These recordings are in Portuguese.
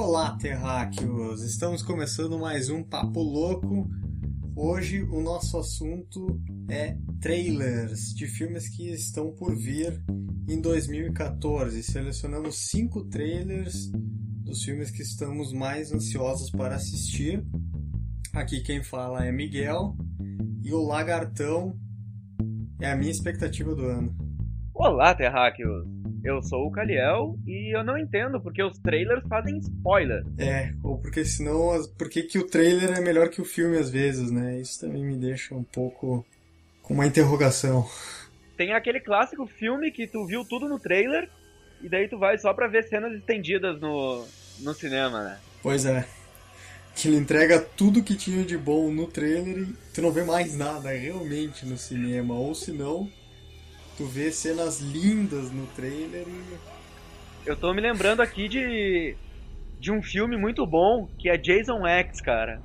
Olá, terráqueos! Estamos começando mais um Papo Louco. Hoje o nosso assunto é trailers de filmes que estão por vir em 2014. Selecionamos cinco trailers dos filmes que estamos mais ansiosos para assistir. Aqui quem fala é Miguel e o Lagartão é a minha expectativa do ano. Olá, terráqueos! Eu sou o Caliel e eu não entendo porque os trailers fazem spoiler. É, ou porque senão, por que o trailer é melhor que o filme às vezes, né? Isso também me deixa um pouco com uma interrogação. Tem aquele clássico filme que tu viu tudo no trailer e daí tu vai só pra ver cenas estendidas no, no cinema, né? Pois é. Que ele entrega tudo que tinha de bom no trailer e tu não vê mais nada realmente no cinema. Ou se não, tu vê cenas lindas no trailer e. Eu tô me lembrando aqui de. de um filme muito bom que é Jason X, cara.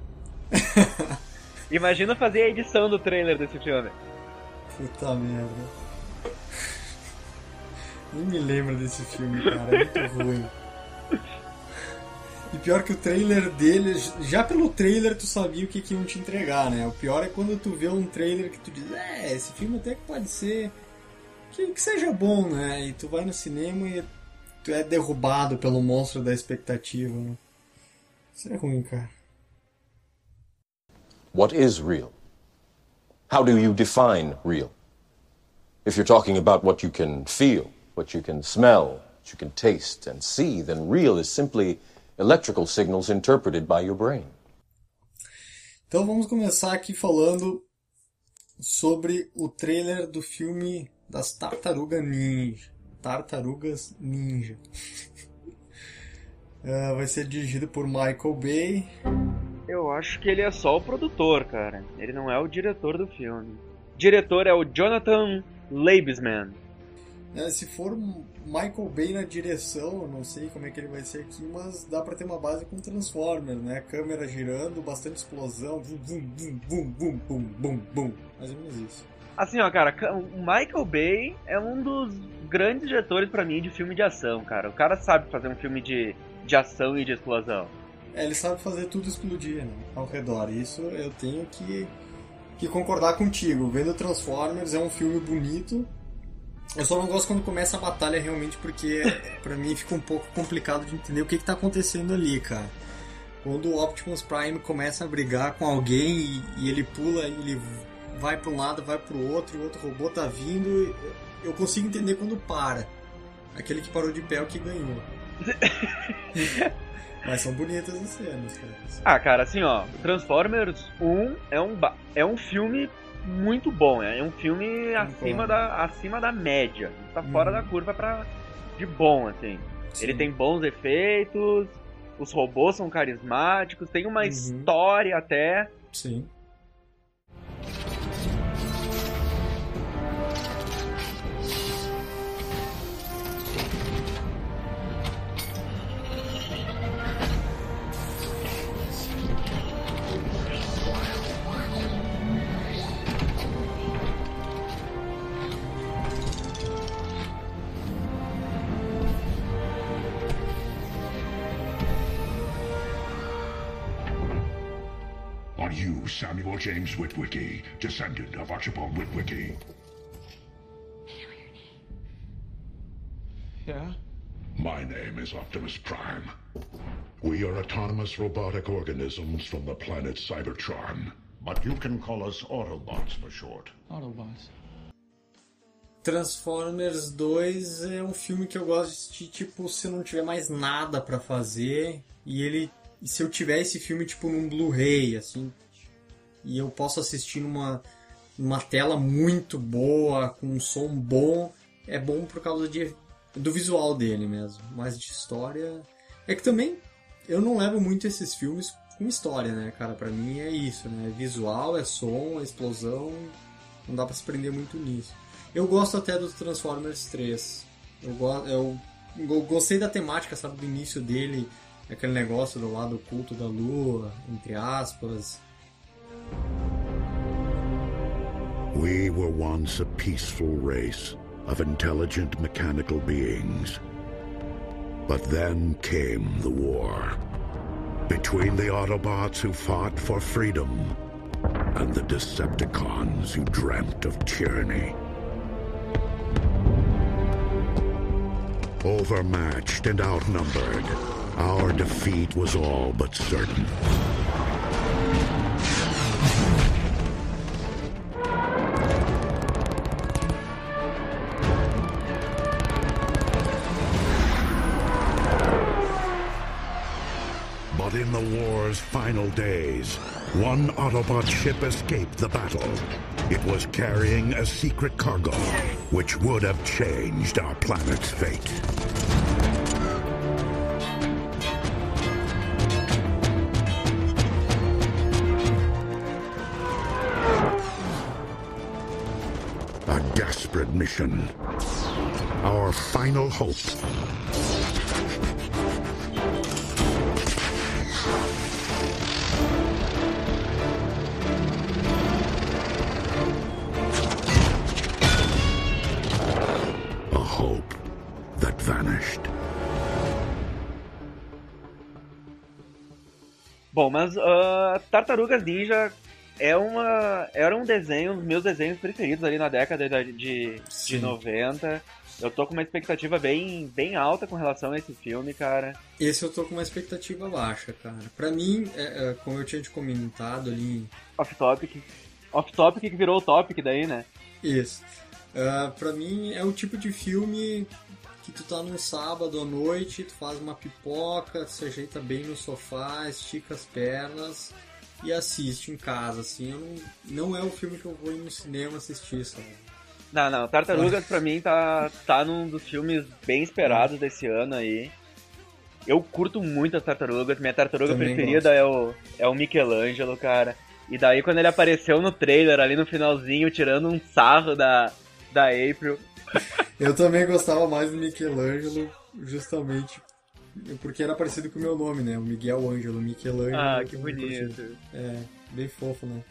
Imagina fazer a edição do trailer desse filme. Puta merda. Nem me lembro desse filme, cara. É muito ruim. E pior que o trailer dele, já pelo trailer tu sabia o que, que iam te entregar, né? O pior é quando tu vê um trailer que tu diz, é, esse filme até que pode ser. Que, que seja bom, né? E tu vai no cinema e tu é derrubado pelo monstro da expectativa. Né? Isso é ruim, cara. What is real? How do you define real? If you're talking about what you can feel, what you can smell, what you can taste and see, then real is simply electrical signals interpreted by your brain. Então vamos começar aqui falando sobre o trailer do filme das Tartarugas Ninja. Tartarugas Ninja. uh, vai ser dirigido por Michael Bay. Eu acho que ele é só o produtor, cara. Ele não é o diretor do filme. O diretor é o Jonathan Leibsman. É, se for Michael Bay na direção, não sei como é que ele vai ser aqui, mas dá pra ter uma base com Transformers, né? Câmera girando, bastante explosão, bum, bum, bum, bum, bum, bum, bum, mais ou menos isso. Assim, ó, cara, o Michael Bay é um dos grandes diretores para mim de filme de ação, cara. O cara sabe fazer um filme de, de ação e de explosão. É, ele sabe fazer tudo explodir né, ao redor. Isso eu tenho que, que concordar contigo. Vendo Transformers é um filme bonito, eu só não gosto quando começa a batalha realmente, porque para mim fica um pouco complicado de entender o que, que tá acontecendo ali, cara. Quando o Optimus Prime começa a brigar com alguém e, e ele pula, ele vai para um lado, vai para o outro, e o outro robô tá vindo, eu consigo entender quando para. Aquele que parou de pé é o que ganhou. Mas são bonitas as cenas, cara. Ah, cara, assim, ó, Transformers 1 é um, é um filme muito bom. É um filme acima da, acima da média. Tá uhum. fora da curva pra, de bom, assim. Sim. Ele tem bons efeitos, os robôs são carismáticos, tem uma uhum. história até. Sim. James Witwicky, descendant of Archibald Witwicky. Yeah? My name is Optimus Prime. We are autonomous robotic organisms from the planet Cybertron. But you can call us Autobots for short. Autobots. Transformers 2 é um filme que eu gosto de assistir, tipo, se não tiver mais nada para fazer. E ele. Se eu tiver esse filme, tipo, num Blu-ray, assim, e eu posso assistir numa, numa tela muito boa, com um som bom, é bom por causa de, do visual dele mesmo. Mas de história. É que também eu não levo muito esses filmes com história, né, cara? Pra mim é isso, né? É visual, é som, é explosão. Não dá pra se prender muito nisso. Eu gosto até do Transformers 3. Eu, go eu, eu gostei da temática, sabe, do início dele, aquele negócio do lado oculto da lua, entre aspas. We were once a peaceful race of intelligent mechanical beings. But then came the war. Between the Autobots who fought for freedom and the Decepticons who dreamt of tyranny. Overmatched and outnumbered, our defeat was all but certain. But in the war's final days, one Autobot ship escaped the battle. It was carrying a secret cargo, which would have changed our planet's fate. A desperate mission. Our final hope. Mas ah, Tartarugas Ninja é uma, era um desenho, um dos meus desenhos preferidos ali na década de, de, de Sim. 90. Eu tô com uma expectativa bem, bem alta com relação a esse filme, cara. Esse eu tô com uma expectativa baixa, cara. Pra mim, é, é, como eu tinha te comentado ali. Off-topic. Off-topic que virou o topic daí, né? Isso. Ah, pra mim, é o tipo de filme que tu tá num sábado à noite, tu faz uma pipoca, se ajeita bem no sofá, estica as pernas e assiste em casa, assim. Não, não é o filme que eu vou ir no cinema assistir, sabe? Não, não, Tartarugas pra mim tá, tá num dos filmes bem esperados desse ano aí. Eu curto muito as tartarugas, minha tartaruga Também preferida é o, é o Michelangelo, cara. E daí quando ele apareceu no trailer ali no finalzinho, tirando um sarro da, da April. Eu também gostava mais do Michelangelo, justamente porque era parecido com o meu nome, né? O Miguel Ângelo, Michelangelo. Ah, que bonito. É, bem fofo, né?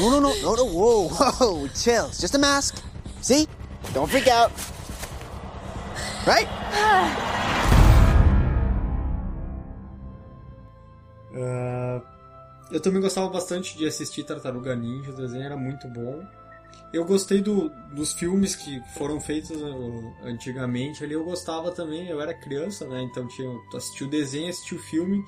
No, no, no, no, no, whoa, whoa, chill. It's just a mask. See? Don't freak out. Right? Ah, eu também gostava bastante de assistir Tartaruga Ninja, o desenho era muito bom. Eu gostei do, dos filmes que foram feitos uh, antigamente ali, eu gostava também, eu era criança, né? Então tinha, tu assistia o desenho, assistia o filme.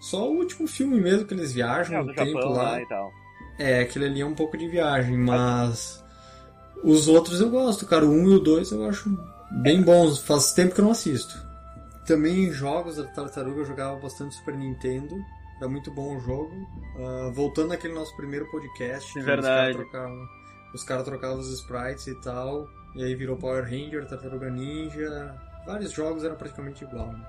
Só o último filme mesmo que eles viajam É, no tempo Japão lá. e tal. É, aquele ali é um pouco de viagem, mas os outros eu gosto, cara. O 1 e o 2 eu acho bem bons. Faz tempo que eu não assisto. Também em jogos da Tartaruga eu jogava bastante Super Nintendo. Era muito bom o jogo. Ah, voltando àquele nosso primeiro podcast, que É verdade. os caras trocavam, os caras trocavam os sprites e tal. E aí virou Power Ranger, Tartaruga Ninja. Vários jogos eram praticamente igual. Né?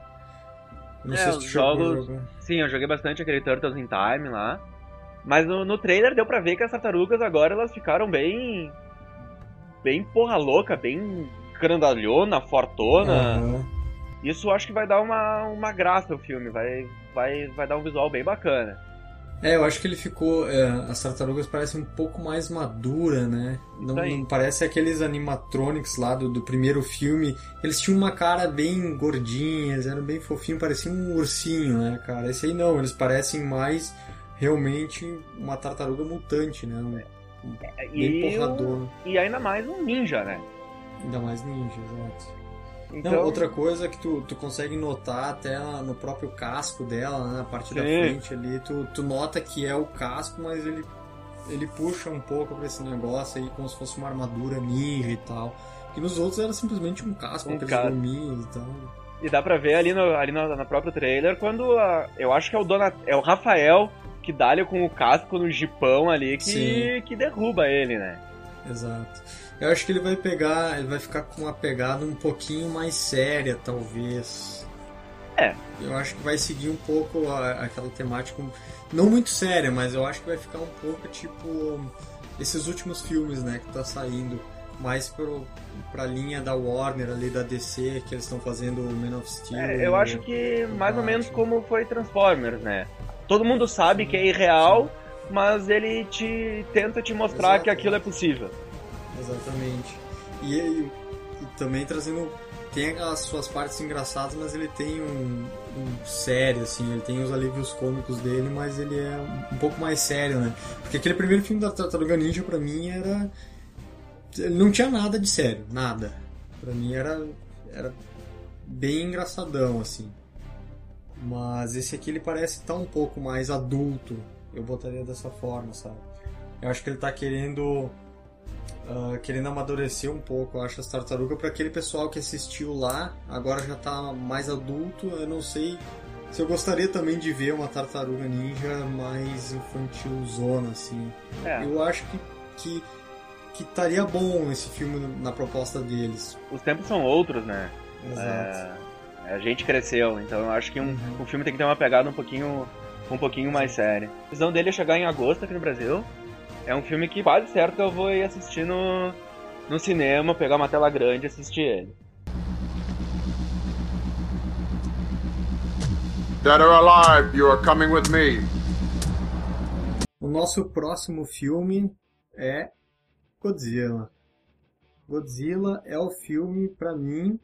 Não É, sei se tu jogos- jogar. Sim, eu joguei bastante aquele Turtles in Time lá. Mas no, no trailer deu pra ver que as tartarugas agora elas ficaram bem. bem porra louca, bem grandalhona, fortona. Aham. Isso eu acho que vai dar uma, uma graça ao filme, vai, vai, vai dar um visual bem bacana. É, eu acho que ele ficou. é, as tartarugas parecem um pouco mais madura, né? Não, não parece aqueles animatronics lá do, do primeiro filme. Eles tinham uma cara bem gordinhas, eram bem fofinhos, parecia um ursinho, né, cara? Esse aí não, eles parecem mais realmente uma tartaruga mutante, né? Um, um- bem E, porrador. e ainda mais um ninja, né? Ainda mais ninja, exato. Então, Não, outra coisa que tu, tu consegue notar até no próprio casco dela, né, na parte da Sim. frente ali, tu, tu nota que é o casco, mas ele, ele puxa um pouco pra esse negócio aí, como se fosse uma armadura ninja e tal. E nos outros era simplesmente um casco, Um aqueles gominhos e tal. E dá pra ver ali no, ali no, no próprio trailer quando a- eu acho que é o Donat, é o Rafael que dá ali com o casco no jipão ali que, Sim. que derruba ele, né? Exato. Eu acho que ele vai pegar, ele vai ficar com uma pegada um pouquinho mais séria, talvez. É. Eu acho que vai seguir um pouco a- aquela temática, não muito séria, mas eu acho que vai ficar um pouco tipo esses últimos filmes, né, que tá saindo mais pro, pra linha da Warner ali, da DC, que eles estão fazendo o Man of Steel. É, eu acho que mais ou menos como foi Transformers, né? Todo mundo sabe que é irreal, mas ele te tenta te mostrar Exato. que aquilo é possível. Exatamente. E, e também trazendo. Tem as suas partes engraçadas, mas ele tem um, um, sério, assim, ele tem os alívios cômicos dele, mas ele é um, pouco mais sério, né? Porque aquele primeiro filme da Tartaruga Ninja pra mim era. Ele não tinha nada de sério, nada. Pra mim era. era bem engraçadão, assim. Mas esse aqui ele parece estar um pouco mais adulto. Eu botaria dessa forma, sabe? Eu acho que ele tá querendo uh, querendo amadurecer um pouco, eu acho, as tartarugas para aquele pessoal que assistiu lá, agora já tá mais adulto, eu não sei se eu gostaria também de ver uma tartaruga ninja mais infantil zona, assim. É. Eu acho que, que que estaria bom esse filme na proposta deles. Os tempos são outros, né? Exato. É, a gente cresceu, então eu acho que um, uhum. um filme tem que ter uma pegada um pouquinho um pouquinho mais séria. A visão dele é chegar em agosto aqui no Brasil. É um filme que quase certo eu vou ir assistir no, no cinema, pegar uma tela grande e assistir ele. Dead or alive, you are coming with me. O nosso próximo filme é Godzilla. Godzilla é o filme para mim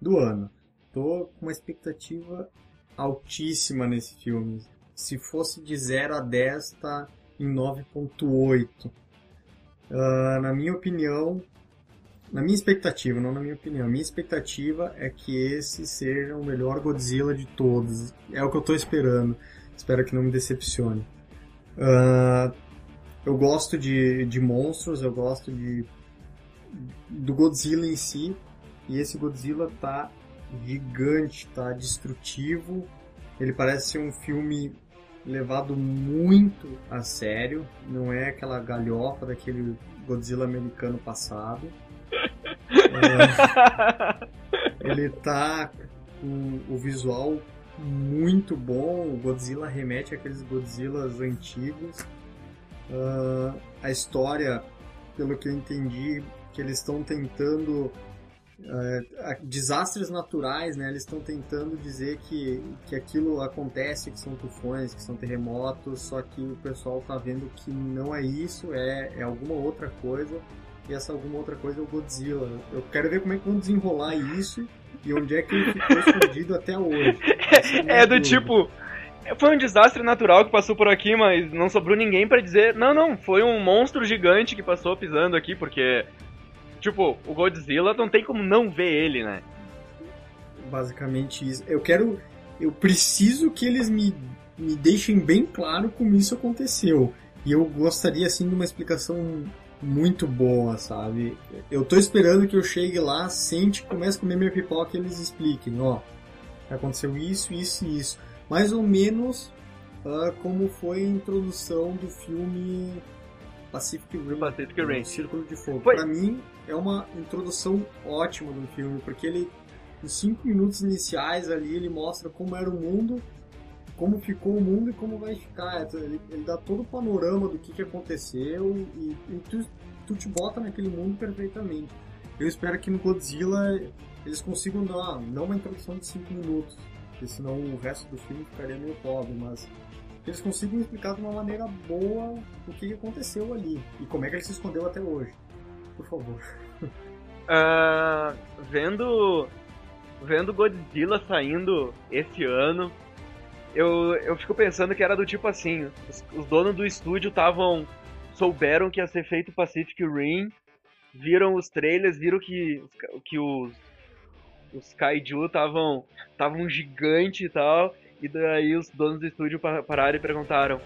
do ano. Tô com uma expectativa altíssima nesse filme. Se fosse de 0 a 10, tá em 9.8. Uh, ah, na minha opinião, na minha expectativa, não na minha opinião, a minha expectativa é que esse seja o melhor Godzilla de todos. É o que eu estou esperando. Espero que não me decepcione. Uh, eu gosto de, de monstros, eu gosto de do Godzilla em si. E esse Godzilla tá gigante, tá destrutivo. Ele parece ser um filme levado muito a sério, não é aquela galhofa daquele Godzilla americano passado. É, ele tá com o visual muito bom, o Godzilla remete àqueles Godzillas antigos. Uh, a história, pelo que eu entendi, que eles estão tentando Uh, desastres naturais, né? Eles estão tentando dizer que, que aquilo acontece, que são tufões, que são terremotos, só que o pessoal tá vendo que não é isso, é, é alguma outra coisa, e essa alguma outra coisa é o Godzilla. Eu quero ver como é que vão desenrolar isso e onde é que ele ficou escondido até hoje. É, é do tipo, foi um desastre natural que passou por aqui, mas não sobrou ninguém para dizer, não, não, foi um monstro gigante que passou pisando aqui, porque Tipo, o Godzilla não tem como não ver ele, né? Basicamente isso. Eu quero. Eu preciso que eles me, me deixem bem claro como isso aconteceu. E eu gostaria, assim, de uma explicação muito boa, sabe? Eu tô esperando que eu chegue lá, sente, comece a comer minha pipoca e eles expliquem, ó. Aconteceu isso, isso e isso. Mais ou menos uh, como foi a introdução do filme Pacific Rim. Pacific Rim. Círculo de Fogo. Foi. Pra mim, é uma introdução ótima do filme, porque ele, nos cinco minutos iniciais ali, ele mostra como era o mundo, como ficou o mundo e como vai ficar. Então, ele, ele dá todo o panorama do que, que aconteceu e, e tu, tu te bota naquele mundo perfeitamente. Eu espero que no Godzilla eles consigam dar, não uma introdução de 5 minutos, porque senão o resto do filme ficaria meio pobre, mas eles consigam explicar de uma maneira boa o que aconteceu ali e como é que ele se escondeu até hoje por favor. Uh, vendo vendo Godzilla saindo esse ano, eu, eu fico pensando que era do tipo assim, os, os donos do estúdio estavam souberam que ia ser feito Pacific Rim, viram os trailers, viram que que os os kaiju estavam estavam gigante e tal, e daí os donos do estúdio pararam e perguntaram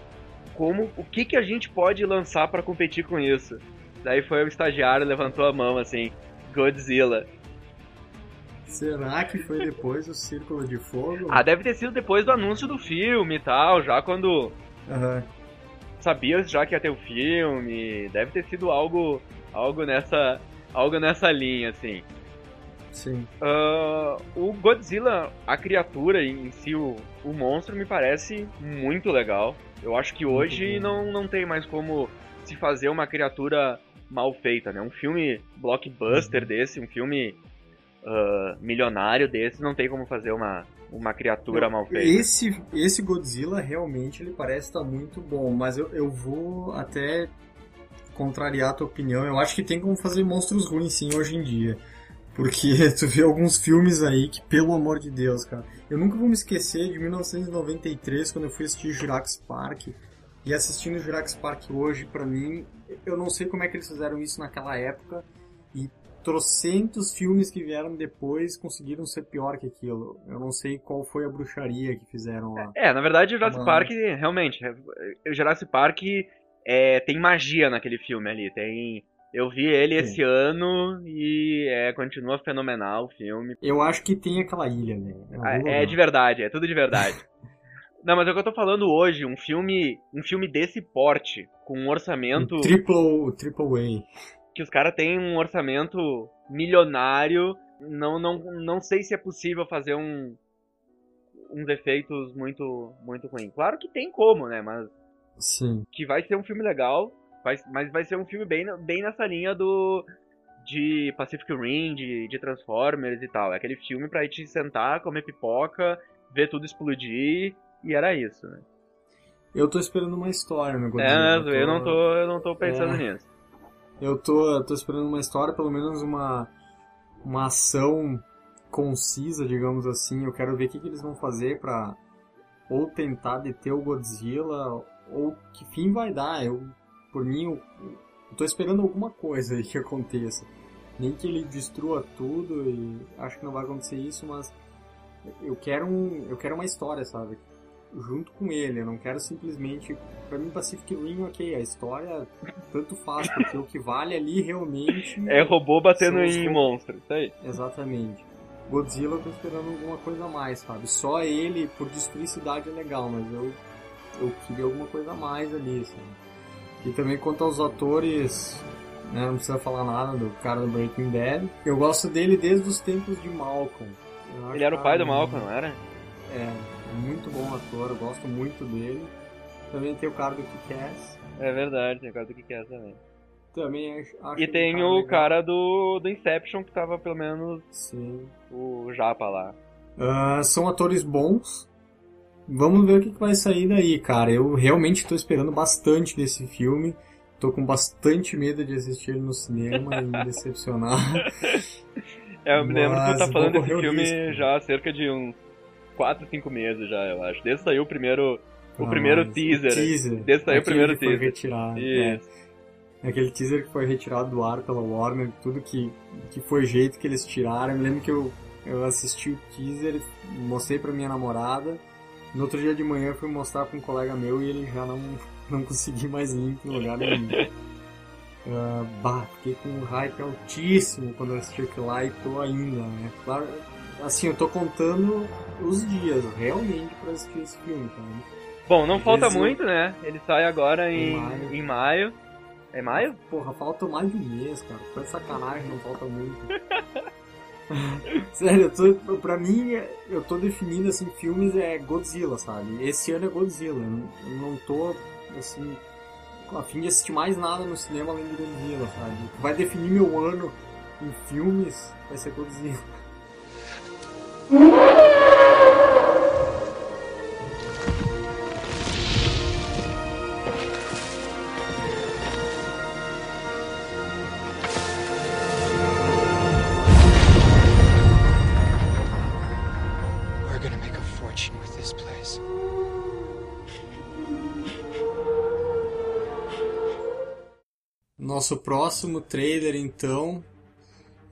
como o que que a gente pode lançar para competir com isso. Daí foi o estagiário, levantou a mão assim, Godzilla. Será que foi depois do Círculo de Fogo? Ah, deve ter sido depois do anúncio do filme e tal, já quando. Uhum. Sabia já que ia ter o filme. Deve ter sido algo. algo nessa. algo nessa linha, assim. Sim. Uh, o Godzilla, a criatura em si, o, o monstro, me parece muito legal. Eu acho que hoje não, não tem mais como se fazer uma criatura mal feita, né? Um filme blockbuster uhum. desse, um filme uh, milionário desse, não tem como fazer uma, uma criatura mal feita. Esse, esse Godzilla realmente ele parece estar muito bom, mas eu, eu vou até contrariar a tua opinião. Eu acho que tem como fazer monstros ruins sim hoje em dia. Porque tu vê alguns filmes aí que, pelo amor de Deus, cara. Eu nunca vou me esquecer de 1993, quando eu fui assistir Jurassic Park. E assistindo Jurassic Park hoje, pra mim, eu não sei como é que eles fizeram isso naquela época. E trocentos filmes que vieram depois conseguiram ser pior que aquilo. Eu não sei qual foi a bruxaria que fizeram lá. É, na verdade, o Jurassic Park, realmente, o Jurassic Park é, tem magia naquele filme ali. Tem. Eu vi ele Sim. esse ano e é, continua fenomenal o filme. Eu acho que tem aquela ilha, né? É, é de verdade, é tudo de verdade. Não, mas é o que eu tô falando hoje, um filme, um filme desse porte, com um orçamento. Um triple, triple A que os caras têm um orçamento milionário. Não, não, não sei se é possível fazer um, uns efeitos muito muito ruins. Claro que tem como, né? Mas Sim. que vai ser um filme legal, vai, mas vai ser um filme bem, bem nessa linha do de Pacific Rim, de, de Transformers e tal. É aquele filme pra te sentar, comer pipoca, ver tudo explodir e era isso, né? Eu tô esperando uma história no Godzilla. É, eu, tô... eu não tô, eu não tô pensando é... nisso. Eu tô, eu tô esperando uma história, pelo menos uma, uma ação concisa, digamos assim. Eu quero ver o que, que eles vão fazer pra ou tentar deter o Godzilla, ou que fim vai dar. Eu, por mim, eu, eu tô esperando alguma coisa que aconteça. Nem que ele destrua tudo, e acho que não vai acontecer isso, mas eu quero, um, eu quero uma história, sabe? Junto com ele. Eu não quero simplesmente. Pra mim, Pacific Rim, ok, a história tanto faz, porque o que vale ali realmente. É robô batendo em ro... monstro, isso aí. Exatamente. Godzilla eu tô esperando alguma coisa a mais, sabe? Só ele, por destruir cidade, é legal, mas eu, eu queria alguma coisa a mais ali, sabe? E também quanto aos atores, né, não precisa falar nada do cara do Breaking Bad. Eu gosto dele desde os tempos de Malcolm. Ele era o pai do Malcolm, não era? É, muito bom ator, eu gosto muito dele. Também tem o cara do Kick-Ass. É verdade, tem o cara do Kick-Ass também. Também acho, E tem cara o legal. cara do, do Inception, que tava pelo menos Sim. o Japa lá. Uh, são atores bons. Vamos ver o que, que vai sair daí, cara. Eu realmente tô esperando bastante desse filme. Tô com bastante medo de assistir ele no cinema e me decepcionar. É, eu me lembro que tu tá falando desse filme já há cerca de uns 4, 5 meses já, eu acho. Desde saiu o primeiro, o ah, primeiro teaser. teaser. Desde saiu o primeiro teaser. Foi retirado. Isso. É. Aquele teaser que foi retirado do ar pela Warner, tudo que, que foi jeito que eles tiraram. Eu me lembro que eu, eu assisti o teaser, mostrei pra minha namorada. No outro dia de manhã eu fui mostrar pra um colega meu e ele já não, não consegui mais limpo em lugar nenhum. Uh, bah, fiquei com um hype altíssimo quando eu assisti aquilo lá e tô ainda, né? Claro, assim, eu tô contando os dias realmente pra assistir esse filme, cara. Bom, não falta muito, né? Ele sai agora em, em maio. em, maio. É maio? Porra, falta mais de um mês, cara. Foi sacanagem, não falta muito. Sério, eu tô, pra mim, eu tô definindo, assim, filmes é Godzilla, sabe? Esse ano é Godzilla. Eu não tô, assim, a fim de assistir mais nada no cinema além de Godzilla, sabe? Vai definir meu ano em filmes, vai ser Godzilla. Nosso próximo trailer, então,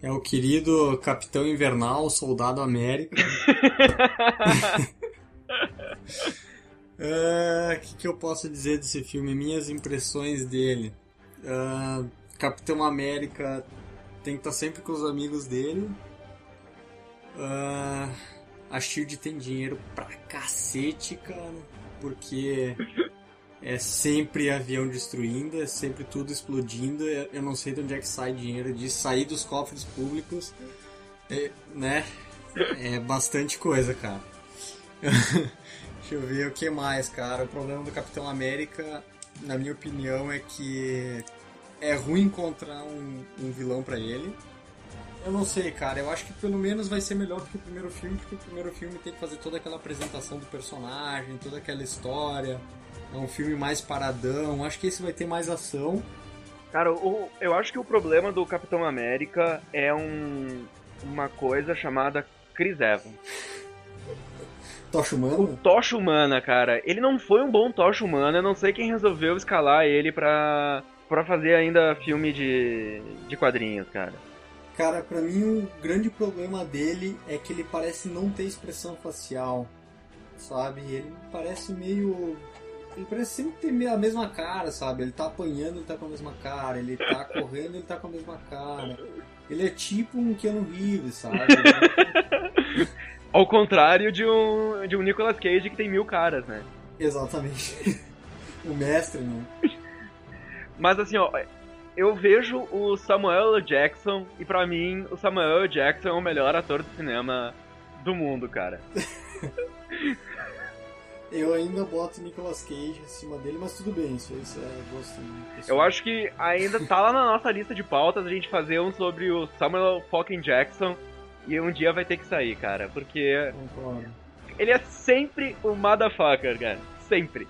é o querido Capitão Invernal, Soldado América. O uh, que, que, eu posso dizer desse filme? Minhas impressões dele. Uh, Capitão América tem que estar sempre com os amigos dele. Uh, a Shield tem dinheiro pra cacete, cara. Porque é sempre avião destruindo, é sempre tudo explodindo. Eu não sei de onde é que sai dinheiro de sair dos cofres públicos, é, né? É bastante coisa, cara. Deixa eu ver o que mais, cara. O problema do Capitão América, na minha opinião, é que é ruim encontrar um, um vilão para ele. Eu não sei, cara. Eu acho que pelo menos vai ser melhor do que o primeiro filme, porque o primeiro filme tem que fazer toda aquela apresentação do personagem, toda aquela história é um filme mais paradão. Acho que esse vai ter mais ação. Cara, o, eu acho que o problema do Capitão América é um, uma coisa chamada Chris Evans. Tocha O humana? Tocha Humana, cara, ele não foi um bom Tocha Humana, eu não sei quem resolveu escalar ele pra, pra fazer ainda filme de, de quadrinhos, cara. Cara, pra mim o grande problema dele é que ele parece não ter expressão facial, sabe? Ele parece meio. Ele parece sempre ter a mesma cara, sabe? Ele tá apanhando, ele tá com a mesma cara. Ele tá correndo, ele tá com a mesma cara. Ele é tipo um Keanu Reeves, sabe? Ao contrário de um, de um Nicolas Cage que tem mil caras, né? Exatamente. o mestre, né? Mas assim, ó, eu vejo o Samuel L. Jackson e pra mim o Samuel L. Jackson é o melhor ator de cinema do mundo, cara. Eu ainda boto Nicolas Cage acima dele, mas tudo bem, isso, isso é gosto. Eu acho que ainda tá lá na nossa lista de pautas a gente fazer um sobre o Samuel fucking Jackson e um dia vai ter que sair, cara, porque Concordo. ele é sempre o motherfucker, cara, sempre.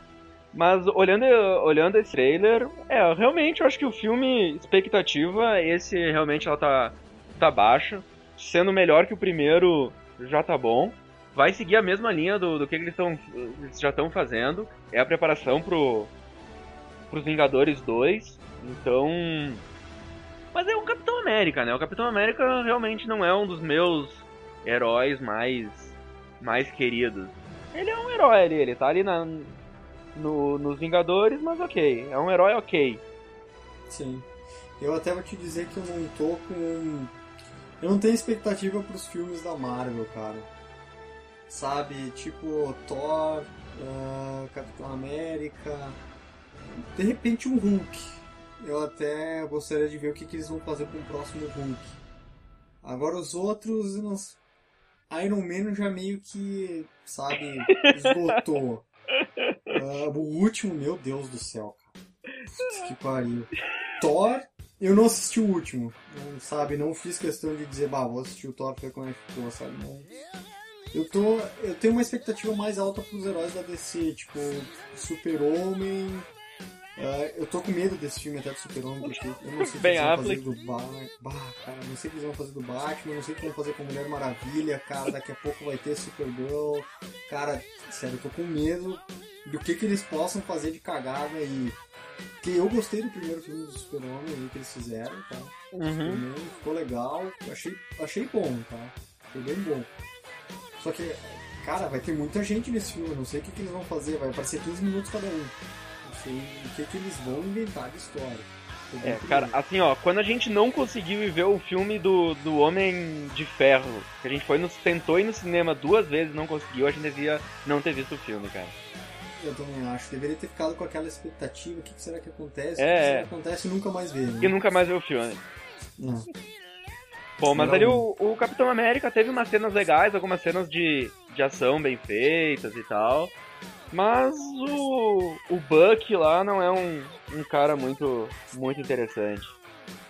Mas olhando, olhando esse trailer, é, realmente eu acho que o filme, expectativa, esse realmente ela tá, tá baixa. Sendo melhor que o primeiro, já tá bom. Vai seguir a mesma linha do, do que eles, tão, eles já estão fazendo. É a preparação pro, pros Vingadores 2. Então. Mas é o Capitão América, né? O Capitão América realmente não é um dos meus heróis mais, mais queridos. Ele é um herói ali, ele tá ali na, no, nos Vingadores, mas ok. É um herói ok. Sim. Eu até vou te dizer que eu não tô com. Eu não tenho expectativa pros filmes da Marvel, cara. Sabe, tipo Thor, ah, Capitão América. De repente um Hulk. Eu até gostaria de ver o que, que eles vão fazer com o próximo Hulk. Agora os outros. não... Iron Man já meio que, sabe, esgotou. Ah, o último, meu Deus do céu, cara. Putz, que pariu. Thor, eu não assisti o último. Não, sabe, não fiz questão de dizer, bah, vou assistir o Thor ver como é que ficou, sabe? Não. Eu tô. Eu tenho uma expectativa mais alta pros heróis da DC, tipo, Super-Homem. Ah, eu tô com medo desse filme até do Super-Homem, porque eu não sei o que eles vão fazer do Batman. Bah, cara, não sei o que eles vão fazer do Batman, não sei o que vão fazer com a Mulher Maravilha, cara, daqui a pouco vai ter Supergirl. Cara, sério, eu tô com medo do que, que eles possam fazer de cagada aí. Porque eu gostei do primeiro filme do Super-Homem que eles fizeram, tá? Uhum. Ficou legal, achei, achei bom, tá? Foi bem bom. Só que, cara, vai ter muita gente nesse filme, eu não sei o que, que eles vão fazer, vai aparecer 15 minutos cada um. Não sei o que, que eles vão inventar de história. É, cara, assim, ó, quando a gente não conseguiu ir ver o filme do, do Homem de Ferro, que a gente foi no, tentou ir no cinema duas vezes e não conseguiu, a gente devia não ter visto o filme, cara. Eu também acho. Deveria ter ficado com aquela expectativa. O que, que será que acontece? É, o que, que será é. que acontece e nunca mais ver, né? E nunca mais viu o filme. Não. Bom, mas ali o, o Capitão América teve umas cenas legais, algumas cenas de, de ação bem feitas e tal. Mas o, o Buck lá não é um, um cara muito, muito interessante.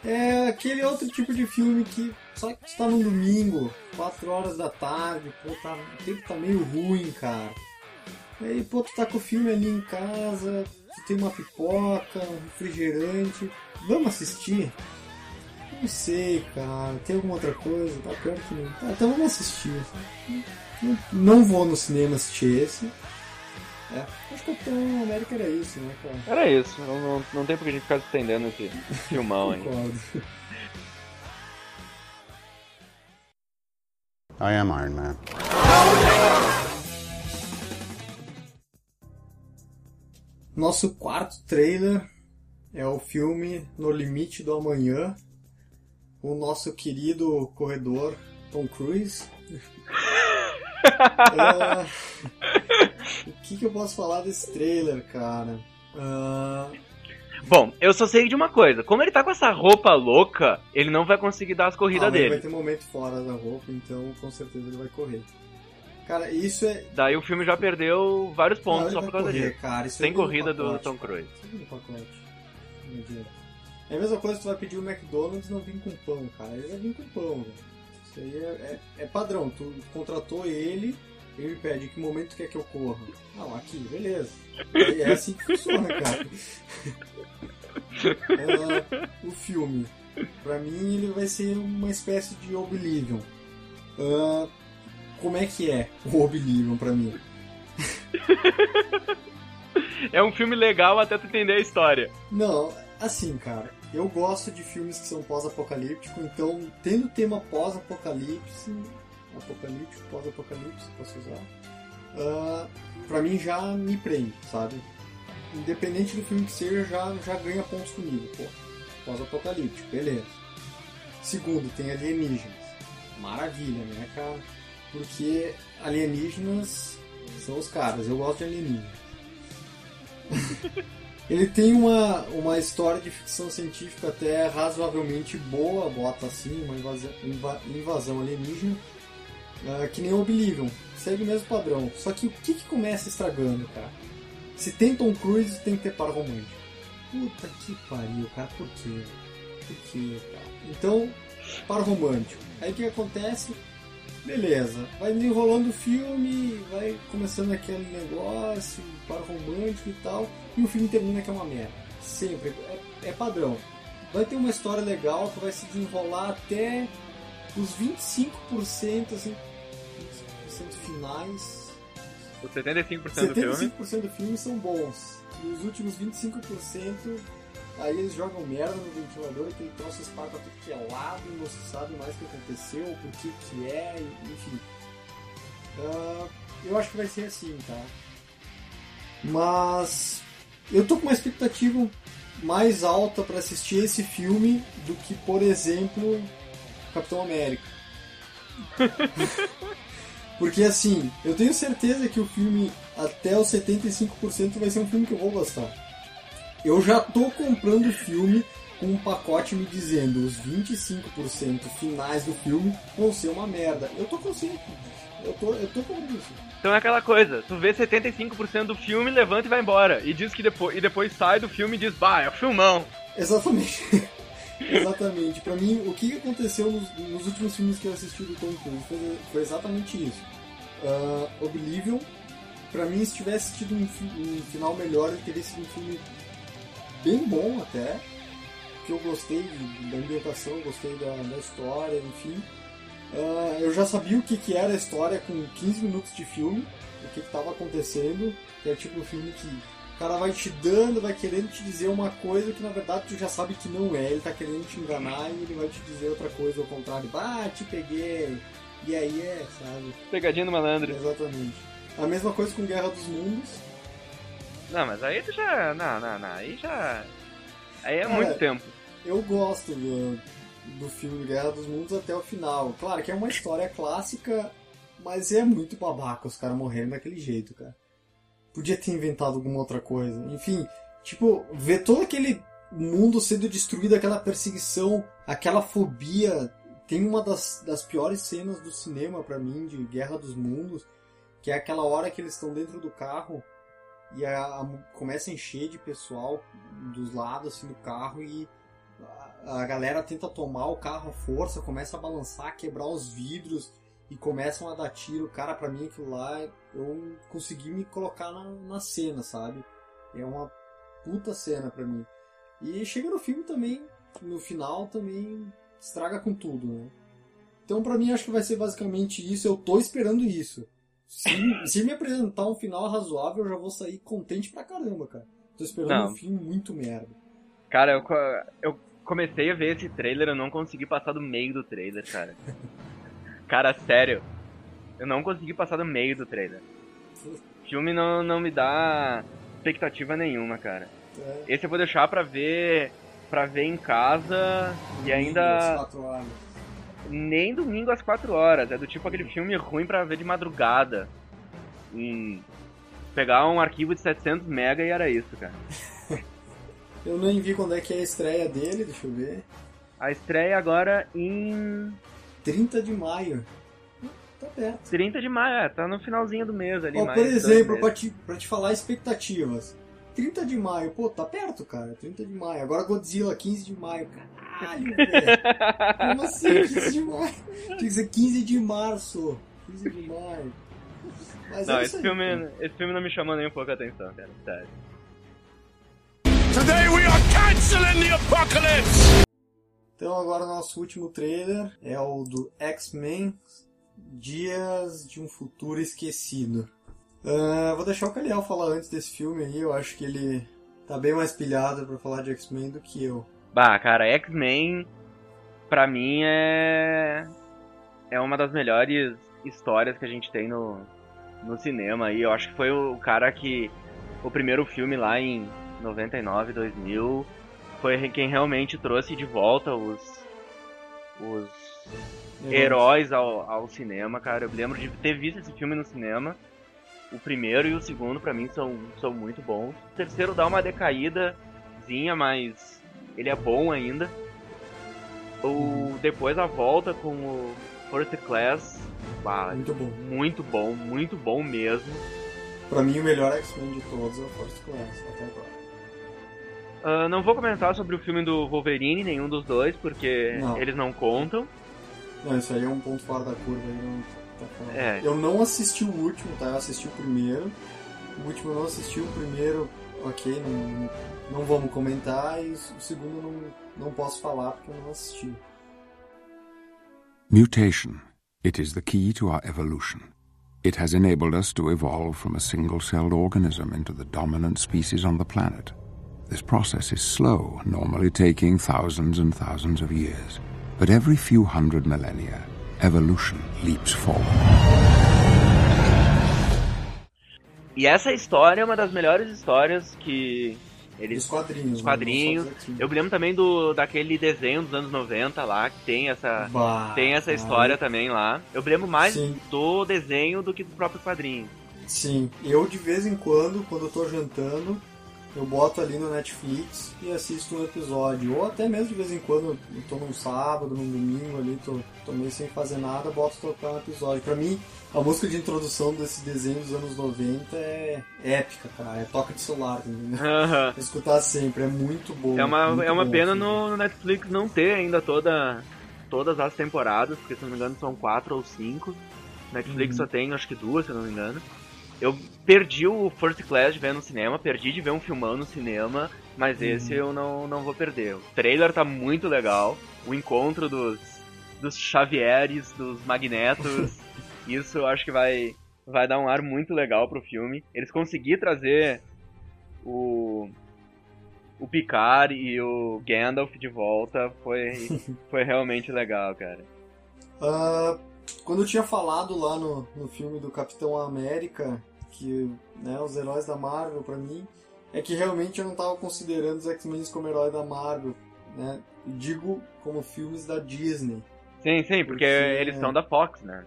É aquele outro tipo de filme que só que está no domingo, 4 horas da tarde, pô, tá, o tempo tá meio ruim, cara. E aí, pô, tu tá com o filme ali em casa, tu tem uma pipoca, um refrigerante. Vamos assistir? Não sei, cara. Tem alguma outra coisa? Tá pior que não. Tá, então vamos assistir. Não, não vou no cinema assistir esse. É, acho que o Capitão América era isso, né, cara? Era isso, não, não, não tem por que a gente ficar se estendendo esse filmão aí. Concordo. I am Iron Man. Nosso quarto trailer é o filme No Limite do Amanhã, o nosso querido corredor Tom Cruise. Ah, o que, que eu posso falar desse trailer, cara? Ah, Bom, eu só sei de uma coisa, como ele tá com essa roupa louca, ele não vai conseguir dar as corridas ah, dele. vai ter momento fora da roupa, então com certeza ele vai correr. Cara, isso é. Daí o filme já perdeu vários Não, pontos ele só por causa correr, disso. Cara, Sem no corrida do pacote, Tom cara. Cruise. Isso no pacote. Não. É a mesma coisa que tu vai pedir o McDonald's e não vir com pão, cara. Ele vai vir com pão, velho. Isso aí é, é, é padrão. Tu contratou ele, ele pede que momento tu quer que eu corra. Não, aqui, beleza. E é assim que funciona, cara. uh, o filme. Pra mim, ele vai ser uma espécie de Oblivion. Uh, como é que é o Oblivion pra mim? é um filme legal até tu entender a história. Não, assim, cara, eu gosto de filmes que são pós-apocalíptico, então, tendo tema pós-apocalipse, apocalíptico, pós-apocalipse, posso usar, uh, pra mim já me prende, sabe? Independente do filme que seja, já, já ganha pontos comigo, pô. Pós-apocalíptico, beleza. Segundo, tem alienígenas. Maravilha, né, cara? Porque alienígenas são os caras, eu gosto de alienígenas. Ele tem uma, uma história de ficção científica até razoavelmente boa, bota assim, uma invasão, invasão alienígena, uh, que nem Oblivion, segue o mesmo padrão. Só que o que, que começa estragando, cara? Se tem Tom Cruise, tem que ter par romântico. Puta que pariu, cara, por quê? Por quê, cara? Então, par romântico. Aí o que acontece? Beleza, vai desenrolando o filme, vai começando aquele negócio, par romântico e tal, e o filme termina que é uma merda. Sempre, é, é padrão. Vai ter uma história legal que vai se desenrolar até os 25%, assim, 25% finais. Os 75%, 75 do filme? 75% do filme são bons. E os últimos 25% Aí eles jogam merda no ventilador, aquele troço esparta tudo que é lado, não se sabe mais o que aconteceu, por que que é, enfim. Uh, eu acho que vai ser assim, tá? Mas eu tô com uma expectativa mais alta para assistir esse filme do que, por exemplo, Capitão América. Porque assim, eu tenho certeza que o filme até os 75% vai ser um filme que eu vou gostar. Eu já tô comprando o filme com um pacote me dizendo os 25% finais do filme vão ser uma merda. Eu tô consciente Eu tô, eu tô com isso. Então é aquela coisa, tu vê 75% do filme, levanta e vai embora. E diz que depois, e depois sai do filme e diz, bah, é o filmão. Exatamente. exatamente. Pra mim, o que aconteceu nos, nos, últimos filmes que eu assisti do Tom Cruise foi, foi exatamente isso. Uh, Oblivion, pra mim, se tivesse tido um, um final melhor, ele teria sido um filme bem bom até, que eu gostei da ambientação, gostei da, da história, enfim. Uh, eu já sabia o que, que era a história com 15 minutos de filme, o que estava acontecendo, que é tipo um filme que o cara vai te dando, vai querendo te dizer uma coisa que na verdade tu já sabe que não é, ele tá querendo te enganar e ele vai te dizer outra coisa ao contrário, ah, te peguei, e aí é, sabe? Pegadinha do malandro. Exatamente. A mesma coisa com Guerra dos Mundos, não, mas aí tu já. Não, não, não. Aí já. Aí é, muito tempo. Eu gosto do, do filme Guerra dos Mundos até o final. Claro que é uma história clássica, mas é muito babaca os caras morrendo daquele jeito, cara. Podia ter inventado alguma outra coisa. Enfim, tipo, ver todo aquele mundo sendo destruído, aquela perseguição, aquela fobia. Tem uma das, das piores cenas do cinema para mim de Guerra dos Mundos, que é aquela hora que eles estão dentro do carro e a, a, começa a encher de pessoal dos lados assim do carro e a, a, galera tenta tomar o carro à força, começa a balançar, quebrar os vidros e começam a dar tiro. Cara, para mim aquilo lá eu consegui me colocar na, na cena, sabe? É uma puta cena para mim. E chega no filme também, no final também estraga com tudo, né? Então para mim acho que vai ser basicamente isso, eu tô esperando isso. Se, se me apresentar um final razoável, eu já vou sair contente pra caramba, cara. Tô esperando não. um filme muito merda. Cara, eu, eu comecei a ver esse trailer, eu não consegui passar do meio do trailer, cara. cara, sério. Eu não consegui passar do meio do trailer. O filme não, não me dá expectativa nenhuma, cara. É. Esse eu vou deixar pra ver pra ver em casa e ainda nem domingo às 4 horas. É do tipo aquele filme ruim pra ver de madrugada. Hum, pegar um arquivo de 700 mega e era isso, cara. eu nem vi quando é que é a estreia dele, deixa eu ver. A estreia agora em... 30 de maio. Tá perto. 30 de maio, é, tá no finalzinho do mês ali. Ó, por exemplo, pra te, pra te falar expectativas. 30 de maio, pô, tá perto, cara. 30 de maio. Agora Godzilla, 15 de maio, cara. Caralho, velho. Como assim 15 de maio? Tinha que ser 15 de março. 15 de maio. Mas não, é esse, aí, filme, esse filme não me chamou nem um pouco a atenção, cara. Sério. Today we are pencil in the apocalypse! Então agora nosso último trailer é o do X-Men Dias de um Futuro Esquecido. Uh, vou deixar o Caliel falar antes desse filme aí, eu acho que ele tá bem mais pilhado pra falar de X-Men do que eu. Bah, cara, X-Men pra mim é é uma das melhores histórias que a gente tem no, no cinema aí. Eu acho que foi o cara que o primeiro filme lá em 99, 2000 foi quem realmente trouxe de volta os os heróis ao, ao cinema, cara. Eu lembro de ter visto esse filme no cinema. O primeiro e o segundo, para mim, são, são muito bons. O terceiro dá uma decaídazinha, mas ele é bom ainda. O, depois a volta com o First Class. Bah, Muito bom. Muito bom, muito bom mesmo. Pra mim o melhor X-Men de todos é o First Class, até agora. Uh, não vou comentar sobre o filme do Wolverine, nenhum dos dois, porque Não. eles não contam. Não, isso aí é um ponto fora da curva. aí não tá falando. É. Eu não assisti o último, tá? Eu assisti o primeiro. O último eu não assisti, o primeiro, ok, não, não vamos comentar. E o segundo não, não posso falar porque eu não assisti. Mutation. It is the key to our evolution. It has enabled us to evolve from a single celled organism into the dominant species on the planet. This process is slow, normally taking thousands and thousands of years. But every few hundred millennia, evolution leaps forward. E essa história é uma das melhores histórias que eles. Dos quadrinhos. Os né? quadrinhos. Eu me lembro também do daquele desenho dos anos 90 lá, que tem essa. Bah, Tem essa história também lá. Eu me lembro mais Sim. do desenho do que do próprio quadrinho. Sim, eu de vez em quando, quando eu tô jantando, eu boto ali no Netflix e assisto um episódio. Ou até mesmo de vez em quando, eu tô num sábado, num domingo ali, tô, tô meio sem fazer nada, boto tocar um episódio. Pra mim, a música de introdução desse desenho dos anos 90 é épica, cara. É toca de celular, entendeu? Aham. Escutar sempre, é muito bom. É uma, é uma bom, pena assim. no, Netflix não ter ainda toda, todas as temporadas, porque se não me engano são quatro ou cinco. Netflix Uhum. só tem acho que duas, se eu não me engano. Eu perdi o First Class de ver no cinema, perdi de ver um filmão no cinema, mas Uhum. esse eu não, não vou perder. O trailer tá muito legal, o encontro dos, dos Xavieres, dos Magnetos, isso eu acho que vai, vai dar um ar muito legal pro filme. Eles conseguiram trazer o, o Picard e o Gandalf de volta foi, foi realmente legal, cara. Ah, quando eu tinha falado lá no, no filme do Capitão América que né, os heróis da Marvel pra mim é que realmente eu não tava considerando os X-Men como herói da Marvel, né? Digo como filmes da Disney. Sim, sim, porque, Porque- eles são da Fox, né?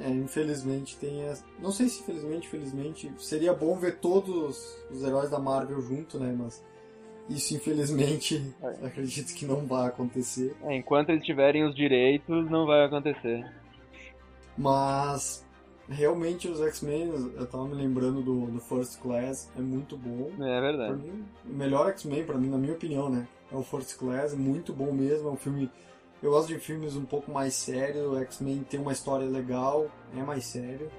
É, infelizmente tem essa... Não sei se infelizmente, felizmente, seria bom ver todos os heróis da Marvel junto, né? Mas isso infelizmente acredito que não vai acontecer. É, enquanto eles tiverem os direitos, não vai acontecer. Mas realmente os X-Men, eu tava me lembrando do, do First Class, é muito bom. É verdade. mim, o melhor X-Men, pra mim, na minha opinião, né? É o First Class, muito bom mesmo. É um filme. Eu gosto de filmes um pouco mais sérios. O X-Men tem uma história legal, é mais sério.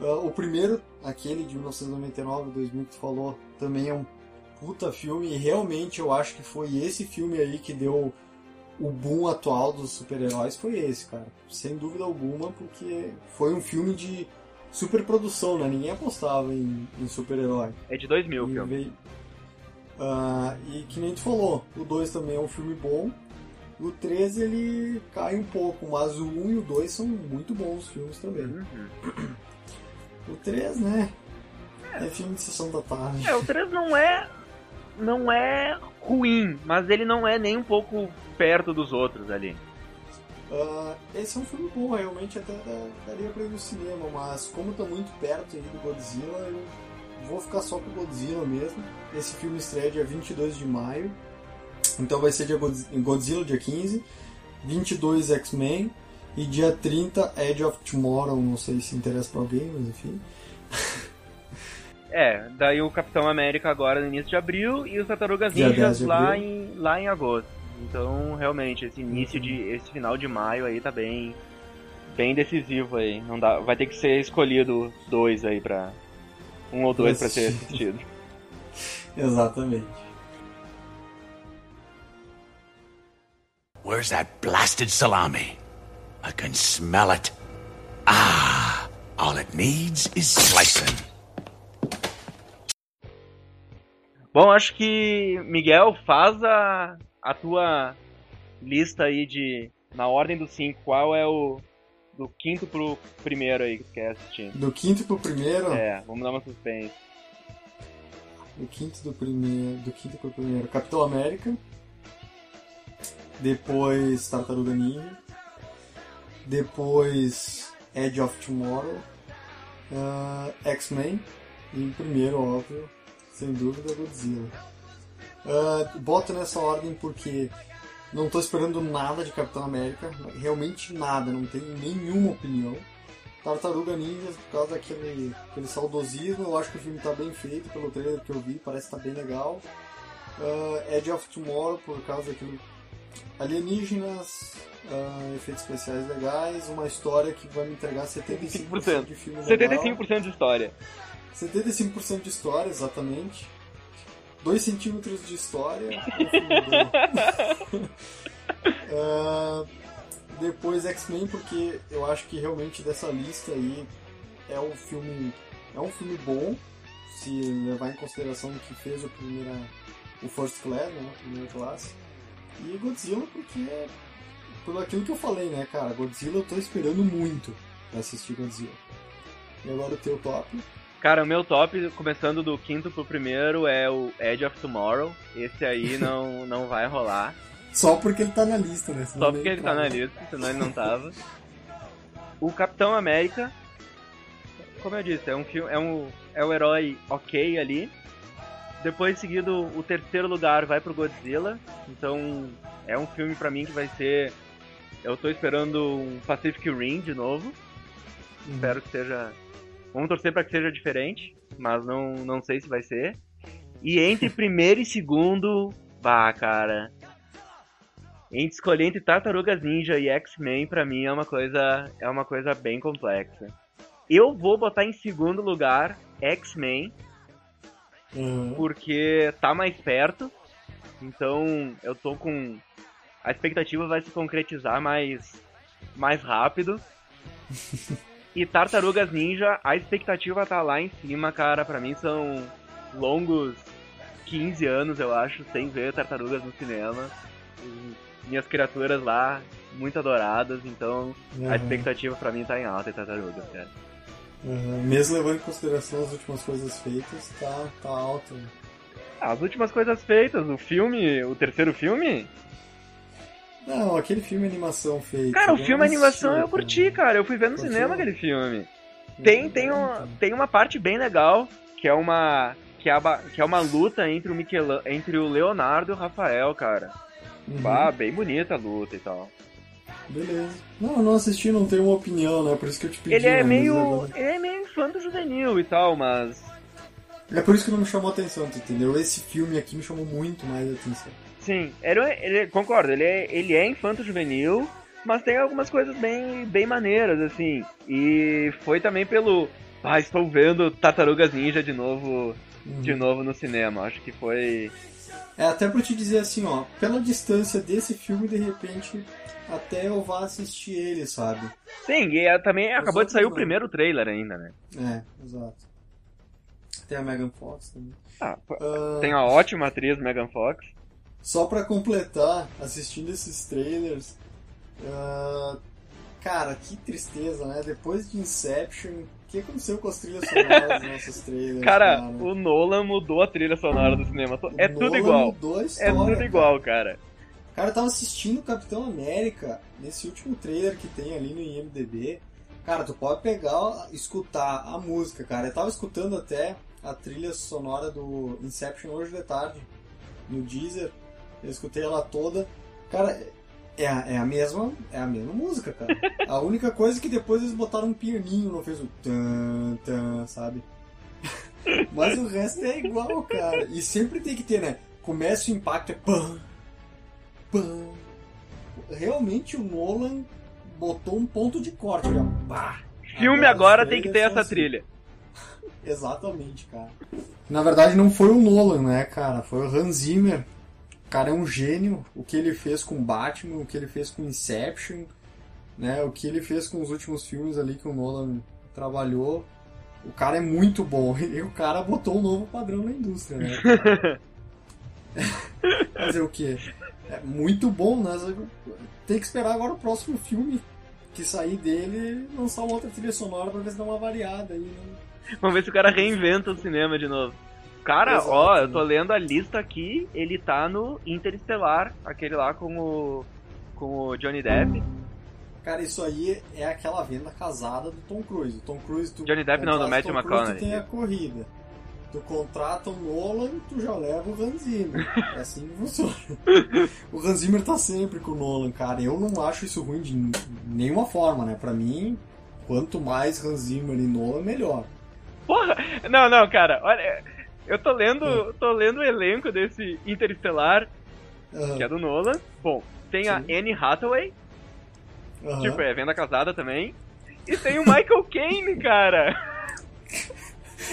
Ah, o primeiro, aquele de 1999, 2000 que tu falou, também é um puta filme. E realmente eu acho que foi esse filme aí que deu o boom atual dos super-heróis. Foi esse, cara. Sem dúvida alguma, porque foi um filme de superprodução, né? Ninguém apostava em, em super-herói. É de 2000 o E filme. veio- Ah, e que nem tu falou, o 2 também é um filme bom. O 3 ele cai um pouco, mas o 1 e o 2 são muito bons filmes também. Uhum. O 3, né? É filme de sessão da tarde. É, o 3 não é. Não é ruim, mas ele não é nem um pouco perto dos outros ali. Ah, esse é um filme bom, realmente até daria pra ir no cinema, mas como tá muito perto aí do Godzilla, eu vou ficar só com o Godzilla mesmo. Esse filme estreia dia 22 de maio, então vai ser dia Godz- Godzilla dia 15, 22 X-Men e dia 30 Edge of Tomorrow, não sei se interessa pra alguém, mas enfim. É, daí o Capitão América agora no início de abril e os Tartarugas Ninjas 10 de lá em, lá em agosto. Então, realmente, esse início de. esse final de maio aí tá bem. bem decisivo aí. Não dá, vai ter que ser escolhido dois aí pra. Um ou dois pra ser assistido. Exatamente. Where's that blasted salami? I can smell it. Ah, all it needs is slicing. Bom, acho que, Miguel, faz a, a tua lista aí de. Na ordem dos cinco, qual é o. Do quinto pro primeiro aí que tu quer assistir? Do quinto pro primeiro? É, vamos dar uma suspense. Do quinto do primeiro. Do quinto pro primeiro. Capitão América. Depois Tartaruga Ninja. Depois Edge of Tomorrow. Uh, X-Men. E o primeiro, óbvio, sem dúvida, Godzilla. Uh, boto nessa ordem porque não estou esperando nada de Capitão América, realmente nada, não tenho nenhuma opinião. Tartaruga Ninja, por causa daquele aquele saudosismo, eu acho que o filme está bem feito, pelo trailer que eu vi, parece estar tá bem legal. Uh, Edge of Tomorrow, por causa daquilo. Alienígenas, uh, efeitos especiais legais, uma história que vai me entregar 75% de filme legal. 75% de história. 75% de história, exatamente. 2 centímetros de história. uh, depois X-Men, porque eu acho que realmente dessa lista aí é um filme. É um filme bom, se levar em consideração o que fez o primeira. o First Class, né? A primeira classe. E Godzilla porque é por aquilo que eu falei, né, cara? Godzilla eu tô esperando muito pra assistir Godzilla. E agora o teu top? Cara, o meu top, começando do quinto pro primeiro, é o Edge of Tomorrow. Esse aí não, não vai rolar. Só porque ele tá na lista, né? Senão Só porque ele tá na lista, senão ele não tava. o Capitão América, como eu disse, é um filme, é um é o herói ok ali. Depois seguido o terceiro lugar vai pro Godzilla. Então é um filme para mim que vai ser eu tô esperando um Pacific Rim de novo. Uhum. Espero que seja Vamos torcer para que seja diferente, mas não, não sei se vai ser. E entre primeiro e segundo, bah, cara. Entre escolher entre Tartarugas Ninja e X-Men, pra mim é uma coisa é uma coisa bem complexa. Eu vou botar em segundo lugar X-Men, uhum. porque tá mais perto. Então eu tô com. A expectativa vai se concretizar mais, mais rápido. E Tartarugas Ninja, a expectativa tá lá em cima, cara. Pra mim são longos 15 anos, eu acho, sem ver Tartarugas no cinema. Minhas criaturas lá, muito adoradas, então uhum. a expectativa pra mim tá em alta em Tartarugas, cara. Uhum. Mesmo levando em consideração as últimas coisas feitas, tá, tá alto. As últimas coisas feitas, o filme, o terceiro filme, não, aquele filme animação feito. Cara, o filme animação eu curti, cara. Eu fui ver no curti? cinema aquele filme. Tem, tem, um, tem uma parte bem legal, que é uma. Que é, que é uma luta entre o, Michel, entre o Leonardo e o Rafael, cara. Uhum. Ah, bem bonita a luta e tal. Beleza. Não, eu não assisti, não tenho uma opinião, né? Por isso que eu te pedi. Ele é meio. Ele é meio infanto juvenil e tal, mas. É por isso que não me chamou atenção, entendeu? Esse filme aqui me chamou muito mais atenção. Sim, ele, ele concordo, ele é, ele é infanto-juvenil, mas tem algumas coisas bem, bem maneiras, assim. E foi também pelo. Ah, estou vendo Tartarugas Ninja de novo, uhum. de novo no cinema. Acho que foi. É, até pra te dizer assim, ó, pela distância desse filme, de repente, até eu vá assistir ele, sabe? Sim, e é, também acabou de sair o primeiro trailer ainda, né? É, exato. Tem a Megan Fox também. Ah, uh... Tem a ótima atriz Megan Fox. Só para completar, assistindo esses trailers, uh, cara, que tristeza, né? Depois de Inception, o que aconteceu com as trilhas sonoras dos nossos trailers? Cara, cara, o Nolan mudou a trilha sonora do cinema. O é Nolan tudo igual. Mudou a história, é tudo cara. igual, cara. Cara, eu tava assistindo Capitão América nesse último trailer que tem ali no IMDB. Cara, tu pode pegar, escutar a música, cara. Eu tava escutando até a trilha sonora do Inception hoje de tarde no Deezer. Eu escutei ela toda. Cara, é a, é a mesma é a mesma música, cara. A única coisa é que depois eles botaram um pianinho, não fez o tan, tan, sabe? Mas o resto é igual, cara. E sempre tem que ter, né? Começa o impacto, é pam, pam. Realmente o Nolan botou um ponto de corte, já. Pá. Filme agora, agora tem que ter essa assim. trilha. Exatamente, cara. Na verdade não foi o Nolan, né, cara? Foi o Hans Zimmer cara é um gênio. O que ele fez com Batman, o que ele fez com Inception, né? O que ele fez com os últimos filmes ali que o Nolan trabalhou. O cara é muito bom. E o cara botou um novo padrão na indústria, né? Fazer o quê? É muito bom, né? Tem que esperar agora o próximo filme que sair dele e lançar uma outra trilha sonora pra ver se dá uma variada aí, né? Vamos ver se o cara reinventa o cinema de novo. Cara, ó, eu tô lendo a lista aqui, ele tá no Interestelar, aquele lá com o. com o Johnny Depp. Cara, isso aí é aquela venda casada do Tom Cruise. O Tom Cruise, tu Johnny Depp não, do Matthew o Tom Cruise, McConaughey. Tem a corrida. Tu contrata o Nolan, tu já leva o Hans Zimmer. É assim que funciona. O Hans Zimmer tá sempre com o Nolan, cara. Eu não acho isso ruim de nenhuma forma, né? Pra mim, quanto mais Hans Zimmer e Nolan, melhor. Porra! Não, não, cara, olha. Eu tô lendo, tô lendo o elenco desse Interestelar, Aham, que é do Nolan. Bom, tem a Sim. Anne Hathaway, aham. tipo, é venda casada também. E tem o Michael Caine, cara.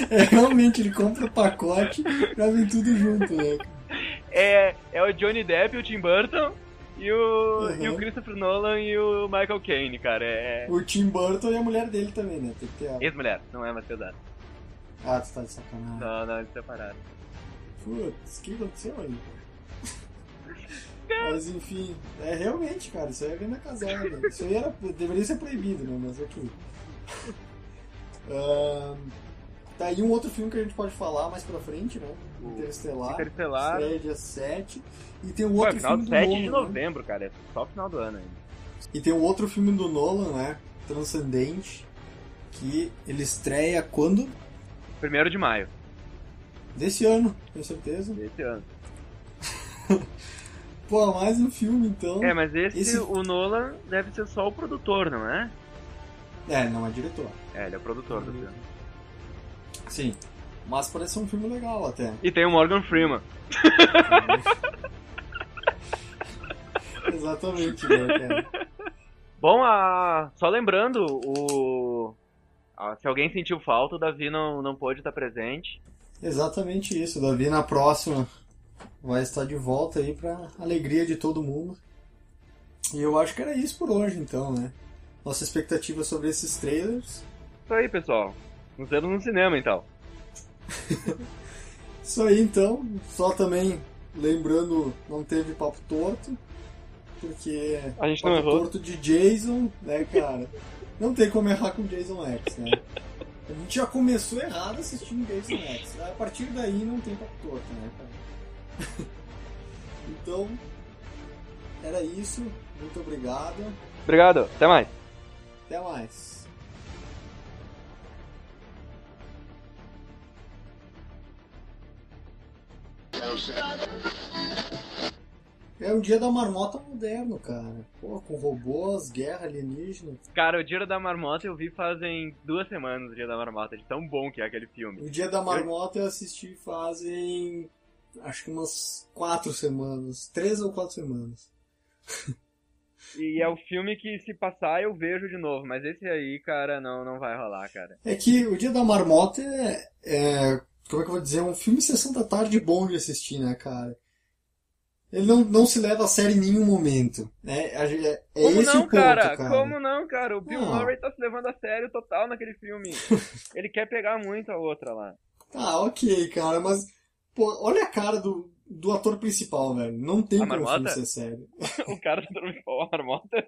É, realmente, ele compra o pacote já vem tudo junto, né? É, é o Johnny Depp, o Tim Burton e o, Uhum. e o Christopher Nolan e o Michael Caine, cara. É, O Tim Burton e a mulher dele também, né? Tem que ter a... ex-mulher, não é mais casado. Ah, tu tá de sacanagem. Não, não, eles separaram. Putz, o que aconteceu aí? Mas enfim, é realmente, cara, isso aí é venda casada. Isso aí era, deveria ser proibido, né? Mas ok. Ahn, tá aí um outro filme que a gente pode falar mais pra frente, né? O Interestelar. Interestelar. Estreia dia 7. E tem um Pô, é outro final filme do 7 Nolan. de né? novembro, cara. É só final do ano ainda. E tem um outro filme do Nolan, né? Transcendente. Que ele estreia quando? Primeiro de maio Desse ano, tenho certeza. desse ano. Pô, mais um filme então. É, mas esse, Esse- o Nolan deve ser só o produtor, não é? É, não é diretor. É, ele é o produtor do filme. Sim. Mas parece ser um filme legal até. E tem o Morgan Freeman. Exatamente, né, cara? Bom, a... só lembrando, o... se alguém sentiu falta, o Davi não, não pôde estar presente. Exatamente isso. Davi na próxima vai estar de volta aí pra alegria de todo mundo. E eu acho que era isso por hoje, então, né? Nossa expectativa sobre esses trailers. Isso aí, pessoal. Nos vemos no cinema, então. Isso aí, então. Só também lembrando, não teve papo torto. Porque A gente não errou. torto de Jason, né, cara? Não tem como errar com Jason X, né? A gente já começou errado assistindo Jason X. A partir daí não tem papo torto, né, cara? então, era isso. Muito obrigado. Obrigado, até mais. Até mais. É um dia da marmota moderno, cara. Pô, com robôs, guerra alienígena. Cara, o Dia da Marmota eu vi fazem duas semanas o Dia da Marmota, de tão bom que é aquele filme. O dia da marmota eu assisti fazem. Acho que umas quatro semanas. Três ou quatro semanas. E é o filme que se passar eu vejo de novo, mas esse aí, cara, não, não vai rolar, cara. É que o dia da marmota é. é como é que eu vou dizer? É um filme sessão da tarde bom de assistir, né, cara? Ele não, não se leva a sério em nenhum momento. Né? É, é, Como esse não, o ponto, cara? cara. Como não, cara? O Bill Não. Murray tá se levando a sério total naquele filme. Ele quer pegar muito a outra lá. Tá, ok, cara, mas. Pô, olha a cara do, do ator principal, velho. Não tem A como o filme marmota? ser sério. O cara tá dormindo com a marmota.